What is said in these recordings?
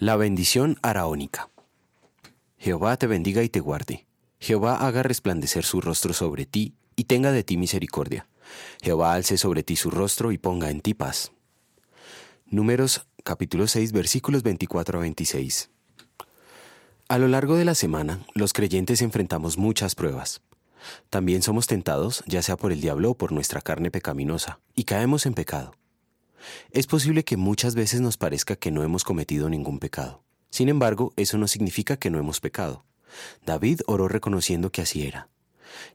La bendición araónica. Jehová te bendiga y te guarde. Jehová haga resplandecer su rostro sobre ti y tenga de ti misericordia. Jehová alce sobre ti su rostro y ponga en ti paz. Números capítulo 6 versículos 24 a 26. A lo largo de la semana, los creyentes enfrentamos muchas pruebas. También somos tentados, ya sea por el diablo o por nuestra carne pecaminosa, y caemos en pecado. Es posible que muchas veces nos parezca que no hemos cometido ningún pecado. Sin embargo, eso no significa que no hemos pecado. David oró reconociendo que así era.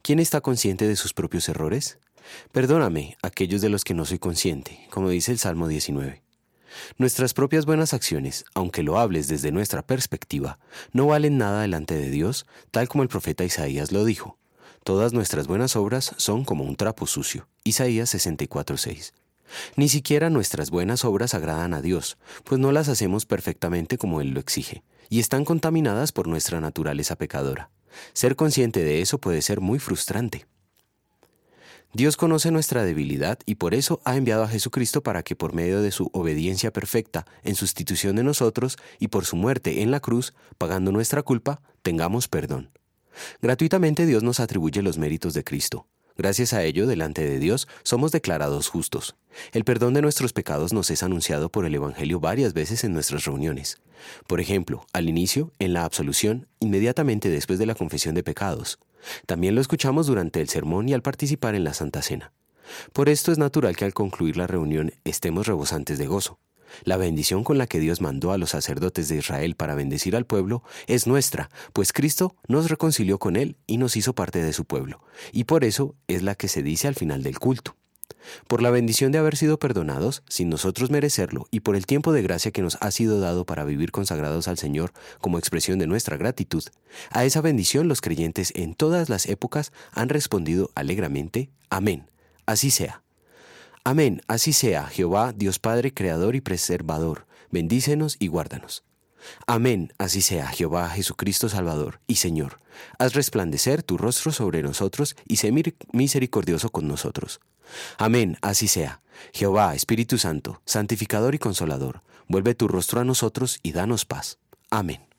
¿Quién está consciente de sus propios errores? Perdóname, aquellos de los que no soy consciente, como dice el Salmo 19. Nuestras propias buenas acciones, aunque lo hables desde nuestra perspectiva, no valen nada delante de Dios, tal como el profeta Isaías lo dijo. Todas nuestras buenas obras son como un trapo sucio. Isaías 64:6. Ni siquiera nuestras buenas obras agradan a Dios, pues no las hacemos perfectamente como Él lo exige, y están contaminadas por nuestra naturaleza pecadora. Ser consciente de eso puede ser muy frustrante. Dios conoce nuestra debilidad y por eso ha enviado a Jesucristo para que por medio de su obediencia perfecta en sustitución de nosotros y por su muerte en la cruz, pagando nuestra culpa, tengamos perdón. Gratuitamente Dios nos atribuye los méritos de Cristo. Gracias a ello, delante de Dios, somos declarados justos. El perdón de nuestros pecados nos es anunciado por el Evangelio varias veces en nuestras reuniones. Por ejemplo, al inicio, en la absolución, inmediatamente después de la confesión de pecados. También lo escuchamos durante el sermón y al participar en la Santa Cena. Por esto es natural que al concluir la reunión estemos rebosantes de gozo. La bendición con la que Dios mandó a los sacerdotes de Israel para bendecir al pueblo es nuestra, pues Cristo nos reconcilió con Él y nos hizo parte de su pueblo, y por eso es la que se dice al final del culto. Por la bendición de haber sido perdonados, sin nosotros merecerlo, y por el tiempo de gracia que nos ha sido dado para vivir consagrados al Señor como expresión de nuestra gratitud, a esa bendición los creyentes en todas las épocas han respondido alegremente, Amén. Así sea. Amén, así sea, Jehová, Dios Padre, Creador y Preservador, bendícenos y guárdanos. Amén, así sea, Jehová, Jesucristo Salvador y Señor. Haz resplandecer tu rostro sobre nosotros y sé misericordioso con nosotros. Amén, así sea. Jehová, Espíritu Santo, santificador y consolador, vuelve tu rostro a nosotros y danos paz. Amén.